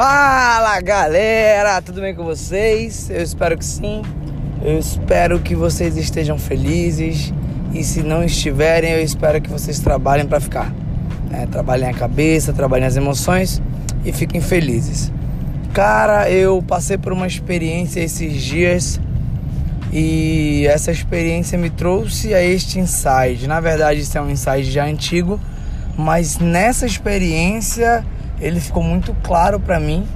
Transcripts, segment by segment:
Fala galera, tudo bem com vocês? Eu espero que sim. Eu espero que vocês estejam felizes e se não estiverem, eu espero que vocês trabalhem para ficar. Né? Trabalhem a cabeça, trabalhem as emoções e fiquem felizes. Cara, eu passei por uma experiência esses dias e essa experiência me trouxe a este insight. Na verdade, isso é um insight já antigo, mas nessa experiência ele ficou muito claro para mim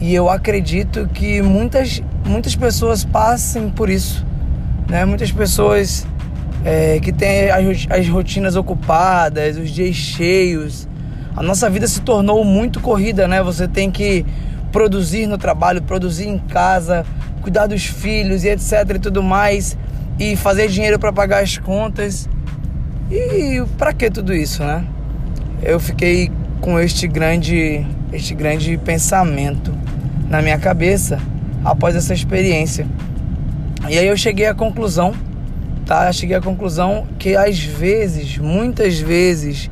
e eu acredito que muitas, muitas pessoas passem por isso. Né? Muitas pessoas é, que têm as, as rotinas ocupadas, os dias cheios. A nossa vida se tornou muito corrida, né? Você tem que produzir no trabalho, produzir em casa, cuidar dos filhos e etc e tudo mais, e fazer dinheiro para pagar as contas. E para que tudo isso, né? Eu fiquei com este grande, este grande pensamento na minha cabeça após essa experiência. E aí eu cheguei à conclusão, tá? Eu cheguei à conclusão que às vezes, muitas vezes,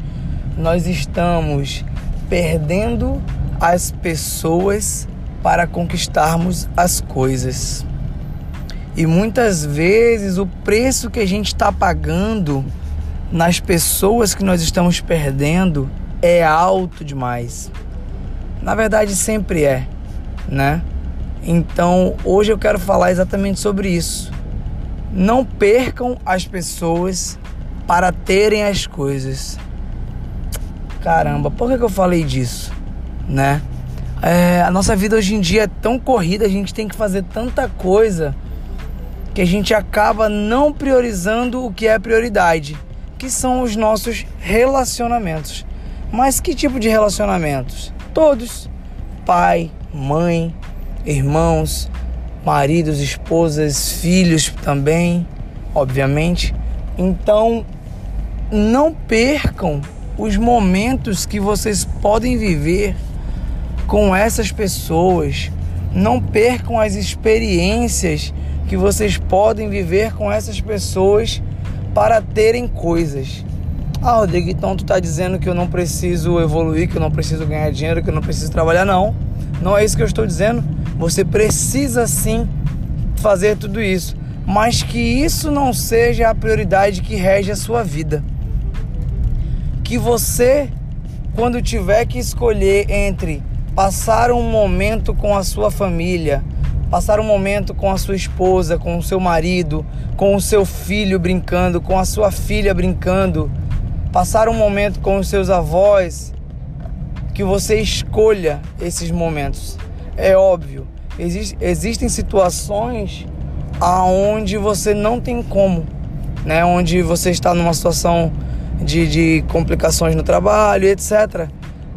nós estamos perdendo as pessoas para conquistarmos as coisas. E muitas vezes o preço que a gente está pagando nas pessoas que nós estamos perdendo é alto demais. Na verdade, sempre é, né? Então, hoje eu quero falar exatamente sobre isso. Não percam as pessoas para terem as coisas. Caramba, por que, que eu falei disso, né? É, a nossa vida hoje em dia é tão corrida, a gente tem que fazer tanta coisa que a gente acaba não priorizando o que é prioridade, que são os nossos relacionamentos. Mas que tipo de relacionamentos? Todos: pai, mãe, irmãos, maridos, esposas, filhos também, obviamente. Então, não percam os momentos que vocês podem viver com essas pessoas. Não percam as experiências que vocês podem viver com essas pessoas para terem coisas. Ah, Rodrigo, então tu tá dizendo que eu não preciso evoluir, que eu não preciso ganhar dinheiro, que eu não preciso trabalhar. Não, não é isso que eu estou dizendo. Você precisa sim fazer tudo isso, mas que isso não seja a prioridade que rege a sua vida. Que você, quando tiver que escolher entre passar um momento com a sua família, passar um momento com a sua esposa, com o seu marido, com o seu filho brincando, com a sua filha brincando, passar um momento com os seus avós, que você escolha esses momentos. É óbvio, existe, existem situações aonde você não tem como, né? Onde você está numa situação de, de complicações no trabalho, etc.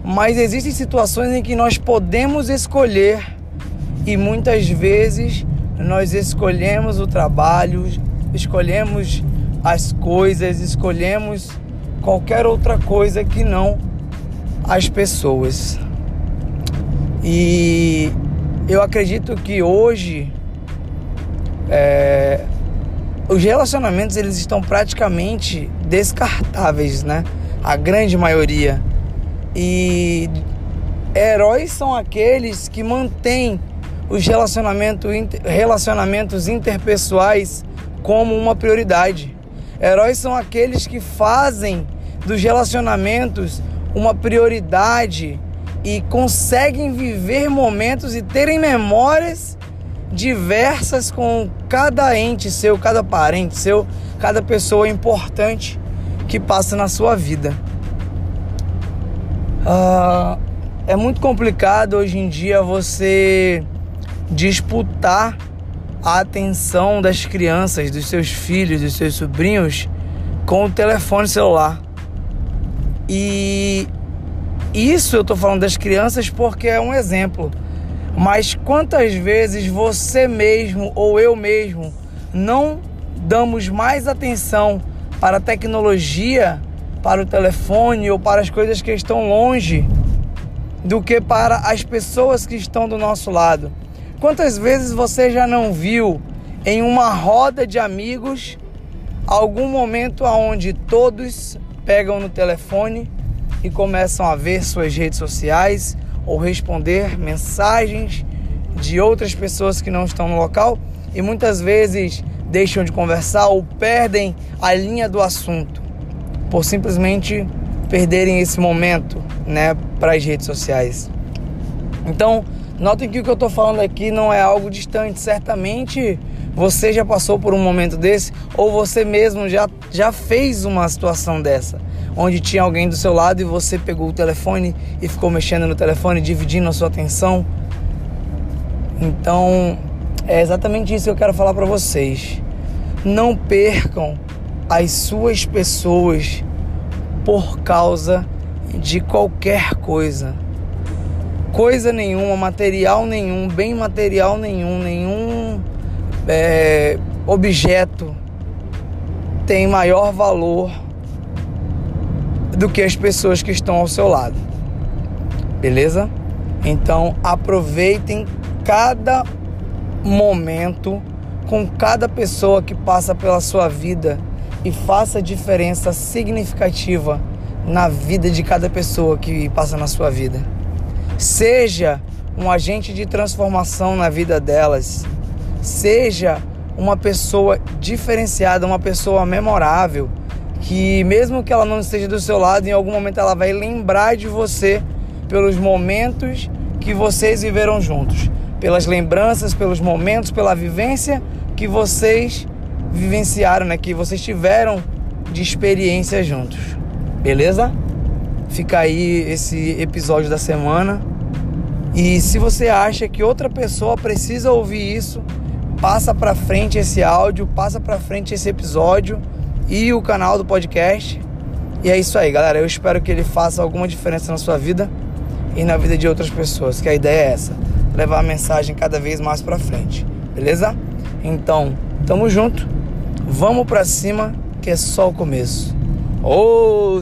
Mas existem situações em que nós podemos escolher e muitas vezes nós escolhemos o trabalho, escolhemos as coisas, escolhemos qualquer outra coisa que não as pessoas. E eu acredito que hoje é, os relacionamentos eles estão praticamente descartáveis, né? A grande maioria. E heróis são aqueles que mantêm os relacionamento, relacionamentos interpessoais como uma prioridade. Heróis são aqueles que fazem dos relacionamentos uma prioridade e conseguem viver momentos e terem memórias diversas com cada ente seu, cada parente seu, cada pessoa importante que passa na sua vida. Uh, é muito complicado hoje em dia você disputar a atenção das crianças, dos seus filhos, dos seus sobrinhos com o telefone celular. E isso eu tô falando das crianças porque é um exemplo. Mas quantas vezes você mesmo ou eu mesmo não damos mais atenção para a tecnologia, para o telefone ou para as coisas que estão longe do que para as pessoas que estão do nosso lado? Quantas vezes você já não viu em uma roda de amigos algum momento onde todos pegam no telefone e começam a ver suas redes sociais ou responder mensagens de outras pessoas que não estão no local e muitas vezes deixam de conversar ou perdem a linha do assunto por simplesmente perderem esse momento, né, para as redes sociais. Então, notem que o que eu estou falando aqui não é algo distante. Certamente você já passou por um momento desse ou você mesmo já, já fez uma situação dessa, onde tinha alguém do seu lado e você pegou o telefone e ficou mexendo no telefone, dividindo a sua atenção. Então, é exatamente isso que eu quero falar para vocês. Não percam as suas pessoas por causa de qualquer coisa. Coisa nenhuma, material nenhum, bem material nenhum, nenhum é, objeto tem maior valor do que as pessoas que estão ao seu lado. Beleza? Então aproveitem cada momento com cada pessoa que passa pela sua vida e faça diferença significativa na vida de cada pessoa que passa na sua vida. Seja um agente de transformação na vida delas. Seja uma pessoa diferenciada, uma pessoa memorável, que mesmo que ela não esteja do seu lado, em algum momento ela vai lembrar de você pelos momentos que vocês viveram juntos, pelas lembranças, pelos momentos, pela vivência que vocês vivenciaram, né? Que vocês tiveram de experiência juntos. Beleza? Fica aí esse episódio da semana. E se você acha que outra pessoa precisa ouvir isso, passa para frente esse áudio, passa para frente esse episódio e o canal do podcast. E é isso aí, galera. Eu espero que ele faça alguma diferença na sua vida e na vida de outras pessoas, que a ideia é essa, levar a mensagem cada vez mais para frente. Beleza? Então, tamo junto. Vamos para cima, que é só o começo. Ô,